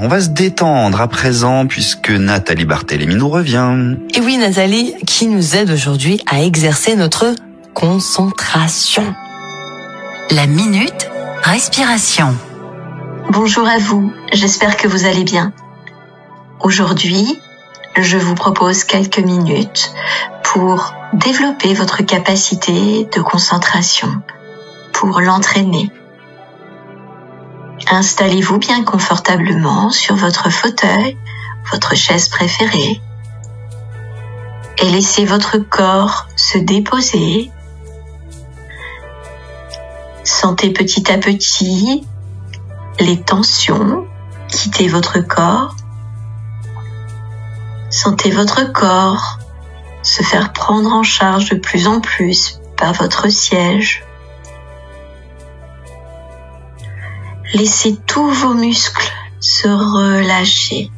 On va se détendre à présent puisque Nathalie Barthélémy nous revient. Et oui, Nathalie, qui nous aide aujourd'hui à exercer notre concentration. La minute respiration. Bonjour à vous, j'espère que vous allez bien. Aujourd'hui, je vous propose quelques minutes pour développer votre capacité de concentration, pour l'entraîner. Installez-vous bien confortablement sur votre fauteuil, votre chaise préférée, et laissez votre corps se déposer. Sentez petit à petit les tensions quitter votre corps. Sentez votre corps se faire prendre en charge de plus en plus par votre siège. Laissez tous vos muscles se relâcher.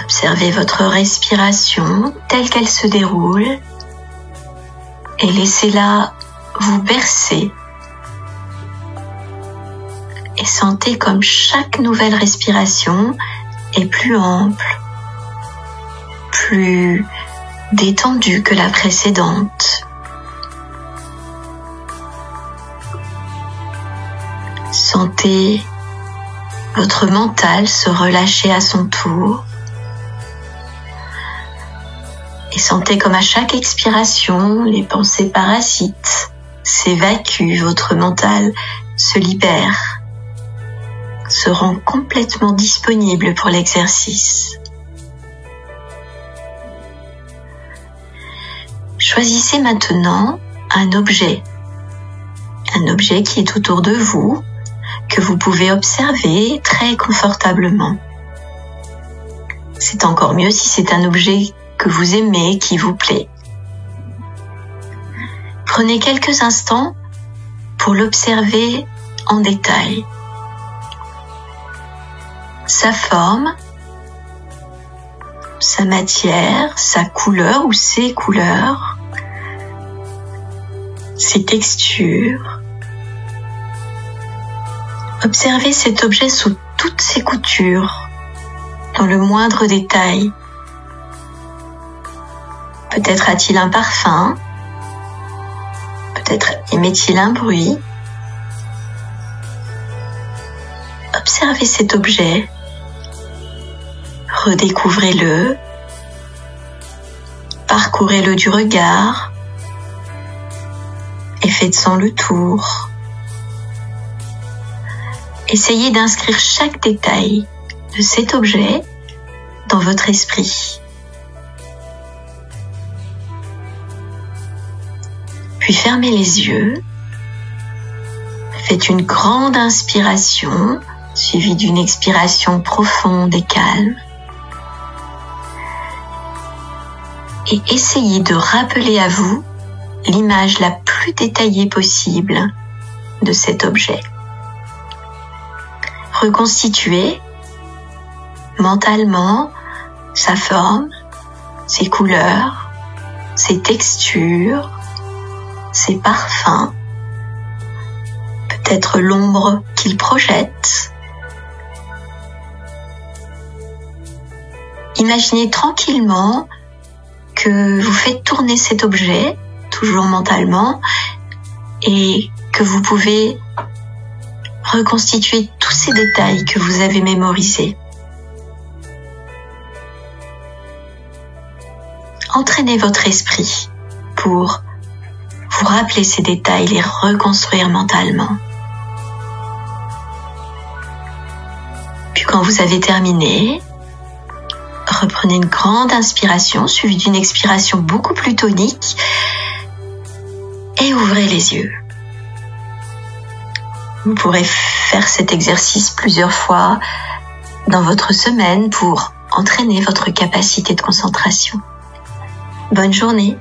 Observez votre respiration telle qu'elle se déroule et laissez-la vous bercer. Et sentez comme chaque nouvelle respiration est plus ample, plus détendue que la précédente. Sentez votre mental se relâcher à son tour. Et sentez comme à chaque expiration, les pensées parasites s'évacuent, votre mental se libère, se rend complètement disponible pour l'exercice. Choisissez maintenant un objet, un objet qui est autour de vous, que vous pouvez observer très confortablement. C'est encore mieux si c'est un objet que vous aimez, qui vous plaît. Prenez quelques instants pour l'observer en détail. Sa forme, sa matière, sa couleur ou ses couleurs, ses textures, Observez cet objet sous toutes ses coutures, dans le moindre détail. Peut-être a-t-il un parfum, peut-être émet-il un bruit. Observez cet objet, redécouvrez-le, parcourez-le du regard et faites-en le tour. Essayez d'inscrire chaque détail de cet objet dans votre esprit. Puis fermez les yeux. Faites une grande inspiration suivie d'une expiration profonde et calme. Et essayez de rappeler à vous l'image la plus détaillée possible de cet objet reconstituer mentalement sa forme, ses couleurs, ses textures, ses parfums, peut-être l'ombre qu'il projette. Imaginez tranquillement que vous faites tourner cet objet, toujours mentalement, et que vous pouvez reconstituer ces détails que vous avez mémorisés. Entraînez votre esprit pour vous rappeler ces détails, les reconstruire mentalement. Puis quand vous avez terminé, reprenez une grande inspiration suivie d'une expiration beaucoup plus tonique et ouvrez les yeux. Vous pourrez faire cet exercice plusieurs fois dans votre semaine pour entraîner votre capacité de concentration. Bonne journée